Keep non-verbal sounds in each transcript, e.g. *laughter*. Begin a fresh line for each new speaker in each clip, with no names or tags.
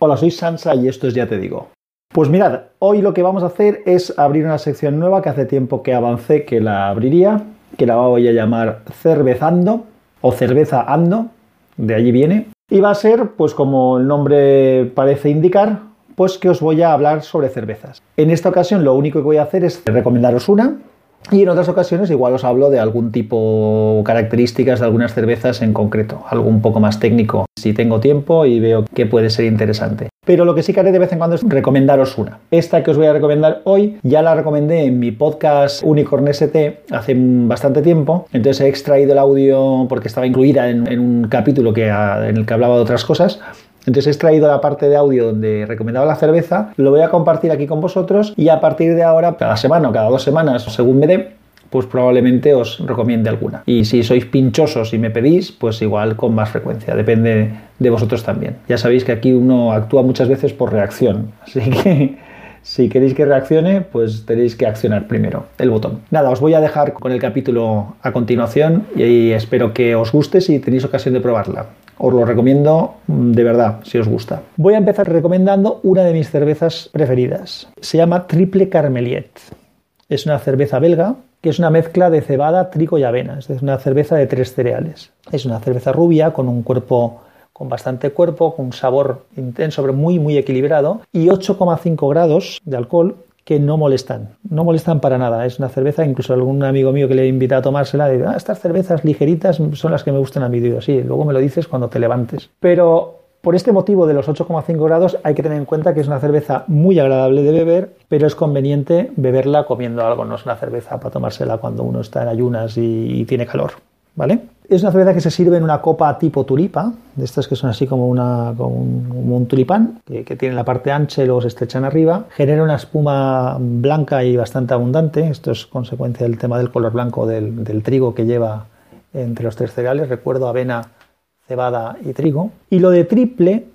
Hola, soy Sansa y esto es Ya Te Digo. Pues mirad, hoy lo que vamos a hacer es abrir una sección nueva que hace tiempo que avancé que la abriría, que la voy a llamar Cervezando o Cerveza Ando, de allí viene. Y va a ser, pues como el nombre parece indicar, pues que os voy a hablar sobre cervezas. En esta ocasión lo único que voy a hacer es recomendaros una, y en otras ocasiones igual os hablo de algún tipo, características de algunas cervezas en concreto, algo un poco más técnico, si tengo tiempo y veo que puede ser interesante. Pero lo que sí que haré de vez en cuando es recomendaros una. Esta que os voy a recomendar hoy ya la recomendé en mi podcast Unicorn ST hace bastante tiempo. Entonces he extraído el audio porque estaba incluida en, un capítulo que, en el que hablaba de otras cosas entonces he extraído la parte de audio donde recomendaba la cerveza, lo voy a compartir aquí con vosotros y a partir de ahora, cada semana o cada dos semanas, según me dé, pues probablemente os recomiende alguna. Y si sois pinchosos y me pedís, pues igual con más frecuencia, depende de vosotros también. Ya sabéis que aquí uno actúa muchas veces por reacción, así que *laughs* si queréis que reaccione, pues tenéis que accionar primero el botón. Nada, os voy a dejar con el capítulo a continuación y espero que os guste si tenéis ocasión de probarla. Os lo recomiendo mm, de verdad, si os gusta. Voy a empezar recomendando una de mis cervezas preferidas. Se llama Triple Carmeliet. Es una cerveza belga que es una mezcla de cebada, trigo y avena. Es una cerveza de tres cereales. Es una cerveza rubia con un cuerpo con bastante cuerpo, con un sabor intenso, pero muy, muy equilibrado, y 8,5 grados de alcohol que no molestan, no molestan para nada. Es una cerveza, incluso algún amigo mío que le invita a tomársela, dice, ah, estas cervezas ligeritas son las que me gustan a mí. Digo, sí, luego me lo dices cuando te levantes. Pero por este motivo de los 8,5 grados hay que tener en cuenta que es una cerveza muy agradable de beber, pero es conveniente beberla comiendo algo, no es una cerveza para tomársela cuando uno está en ayunas y tiene calor. ¿Vale? Es una cerveza que se sirve en una copa tipo tulipa, de estas que son así como, una, un, tulipán, que, que tienen la parte ancha y luego se estrechan arriba. Genera una espuma blanca y bastante abundante. Esto es consecuencia del tema del color blanco del, del trigo que lleva entre los tres cereales. Recuerdo avena, cebada y trigo. Y lo de triple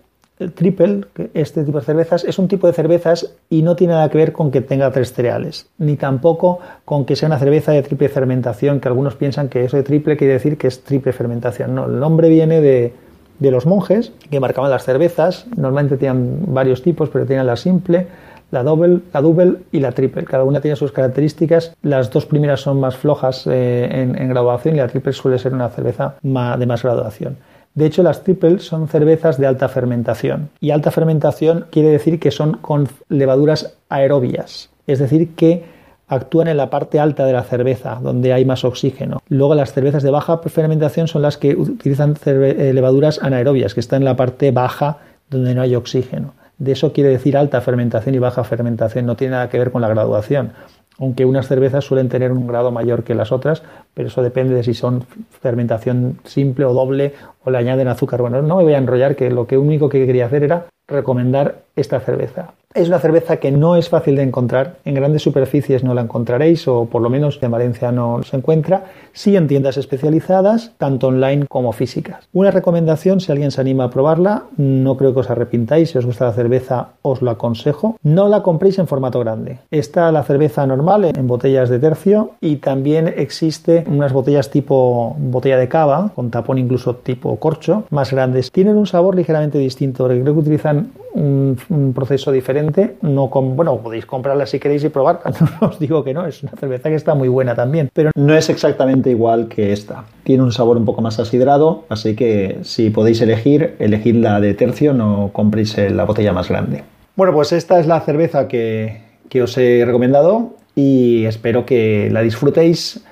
triple, este tipo de cervezas, es un tipo de cervezas y no tiene nada que ver con que tenga tres cereales, ni tampoco con que sea una cerveza de triple fermentación, que algunos piensan que eso de triple quiere decir que es triple fermentación. No, el nombre viene de, de los monjes que marcaban las cervezas, normalmente tenían varios tipos, pero tenían la simple, la double, la double y la triple. Cada una tiene sus características. Las dos primeras son más flojas eh, en, en, graduación y la triple suele ser una cerveza de más graduación. De hecho, las triples son cervezas de alta fermentación. Y alta fermentación quiere decir que son con levaduras aerobias, es decir, que actúan en la parte alta de la cerveza, donde hay más oxígeno. Luego las cervezas de baja fermentación son las que utilizan eh, levaduras anaerobias, que están en la parte baja donde no hay oxígeno. De eso quiere decir alta fermentación y baja fermentación, no tiene nada que ver con la graduación aunque unas cervezas suelen tener un grado mayor que las otras, pero eso depende de si son fermentación simple o doble o le añaden azúcar. Bueno, no me voy a enrollar, que lo que único que quería hacer era recomendar esta cerveza. Es una cerveza que no es fácil de encontrar, en grandes superficies no la encontraréis o por lo menos en Valencia no se encuentra, sí en tiendas especializadas, tanto online como físicas. Una recomendación si alguien se anima a probarla, no creo que os arrepintáis, si os gusta la cerveza os lo aconsejo, no la compréis en formato grande. Está la cerveza normal en botellas de tercio y también existe unas botellas tipo botella de cava, con tapón incluso tipo corcho, más grandes. Tienen un sabor ligeramente distinto, porque creo que utilizan un, proceso diferente no con, bueno, podéis comprarla si queréis y probar, *laughs* os digo que no, es una cerveza que está muy buena también, pero no es exactamente igual que esta. Tiene un sabor un poco más asidrado, así que si podéis elegir, elegid la de tercio, no compréis la botella más grande. Bueno, pues esta es la cerveza que, que os he recomendado y espero que la disfrutéis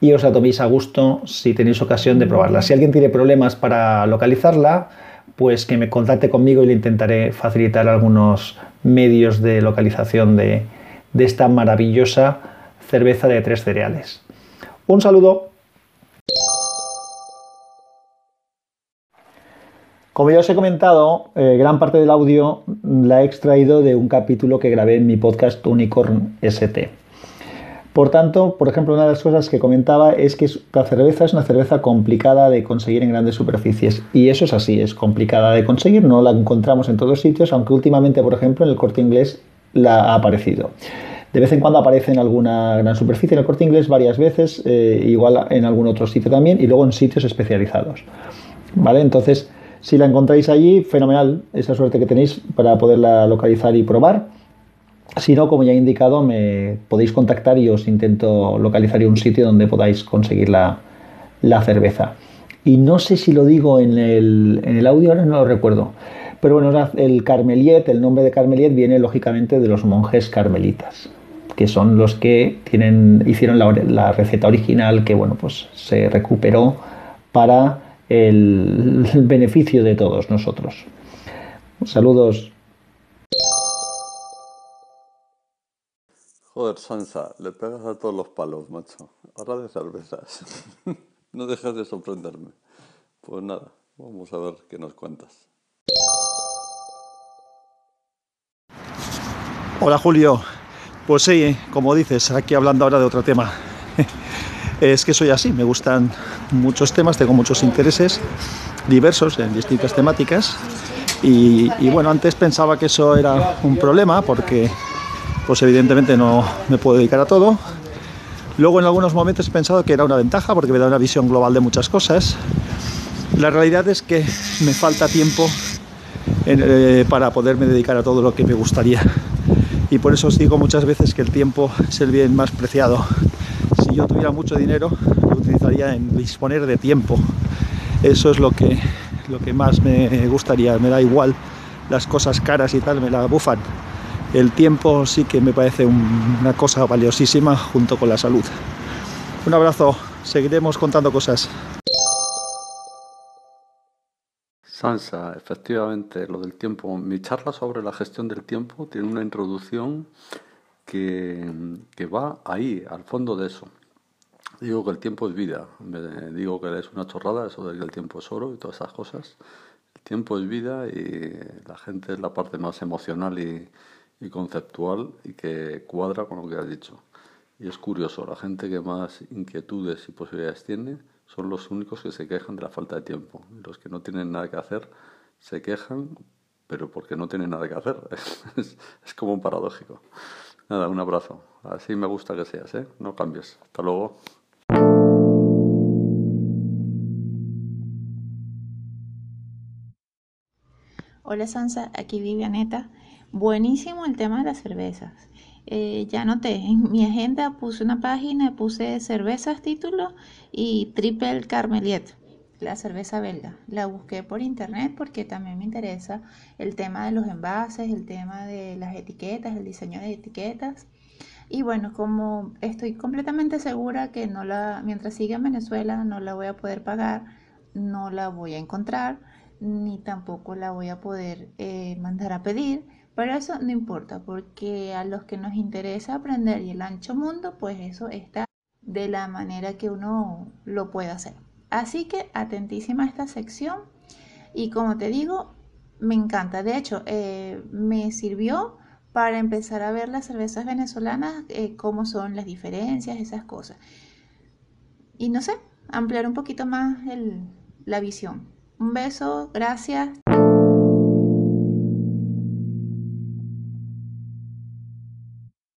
y os la toméis a gusto si tenéis ocasión de probarla. Si alguien tiene problemas para localizarla, pues que me contacte conmigo y le intentaré facilitar algunos medios de localización de, esta maravillosa cerveza de tres cereales. Un saludo. Como ya os he comentado, eh, gran parte del audio la he extraído de un capítulo que grabé en mi podcast Unicorn ST. Por tanto, por ejemplo, una de las cosas que comentaba es que la cerveza es una cerveza complicada de conseguir en grandes superficies. Y eso es así, es complicada de conseguir, no la encontramos en todos sitios, aunque últimamente, por ejemplo, en el corte inglés la ha aparecido. De vez en cuando aparece en alguna gran superficie, en el corte inglés varias veces, eh, igual en algún otro sitio también, y luego en sitios especializados. ¿Vale? Entonces, Si la encontráis allí, fenomenal, esa suerte que tenéis para poderla localizar y probar. Si no, como ya he indicado, me podéis contactar y os intento localizar un sitio donde podáis conseguir la, cerveza. Y no sé si lo digo en el, en el audio, ahora no lo recuerdo. Pero bueno, el Carmeliet, el nombre de Carmeliet viene lógicamente de los monjes carmelitas, que son los que tienen, hicieron la, receta original que bueno, pues se recuperó para el, *laughs* beneficio de todos nosotros. Saludos.
Joder, Sansa, le pegas a todos los palos, macho. Ahora de cervezas. *laughs* no dejas de sorprenderme. Pues nada, vamos a ver qué nos cuentas.
Hola Julio, pues sí, como dices, aquí hablando ahora de otro tema. *laughs* es que soy así, me gustan muchos temas, tengo muchos intereses diversos en distintas temáticas y, bueno, antes pensaba que eso era un problema porque pues evidentemente no me puedo dedicar a todo. Luego en algunos momentos he pensado que era una ventaja porque me da una visión global de muchas cosas. La realidad es que me falta tiempo eh, para poderme dedicar a todo lo que me gustaría y por eso os digo muchas veces que el tiempo es el bien más preciado. Si yo tuviera mucho dinero, lo utilizaría en disponer de tiempo. Eso es lo que, lo que más me gustaría. Me da igual las cosas caras y tal, me la bufan. El tiempo sí que me parece una cosa valiosísima junto con la salud. Un abrazo, seguiremos contando cosas.
Sansa, efectivamente, lo del tiempo. Mi charla sobre la gestión del tiempo tiene una introducción que, va ahí, al fondo de eso. Digo que el tiempo es vida, digo que es una chorrada eso de que el tiempo es oro y todas esas cosas. El tiempo es vida y la gente es la parte más emocional y, y conceptual y que cuadra con lo que has dicho. Y es curioso, la gente que más inquietudes y posibilidades tiene son los únicos que se quejan de la falta de tiempo. Los que no tienen nada que hacer se quejan, pero porque no tienen nada que hacer. *laughs* es, como un paradójico. Nada, un abrazo. Así me gusta que seas, ¿eh? No cambies. Hasta luego.
Hola Sansa, aquí Vivianeta. Buenísimo el tema de las cervezas. Eh, ya noté, en mi agenda puse una página, puse cervezas título y Triple Carmeliet, la cerveza belga. La busqué por internet porque también me interesa el tema de los envases, el tema de las etiquetas, el diseño de etiquetas. Y bueno, como estoy completamente segura que no la, mientras siga en Venezuela no la voy a poder pagar, no la voy a encontrar, ni tampoco la voy a poder eh, mandar a pedir pero eso no importa, porque a los que nos interesa aprender y el ancho mundo, pues eso está de la manera que uno lo puede hacer. Así que atentísima a esta sección y como te digo, me encanta. De hecho, eh, me sirvió para empezar a ver las cervezas venezolanas, eh, cómo son las diferencias, esas cosas. Y no sé, ampliar un poquito más la visión. Un beso, gracias,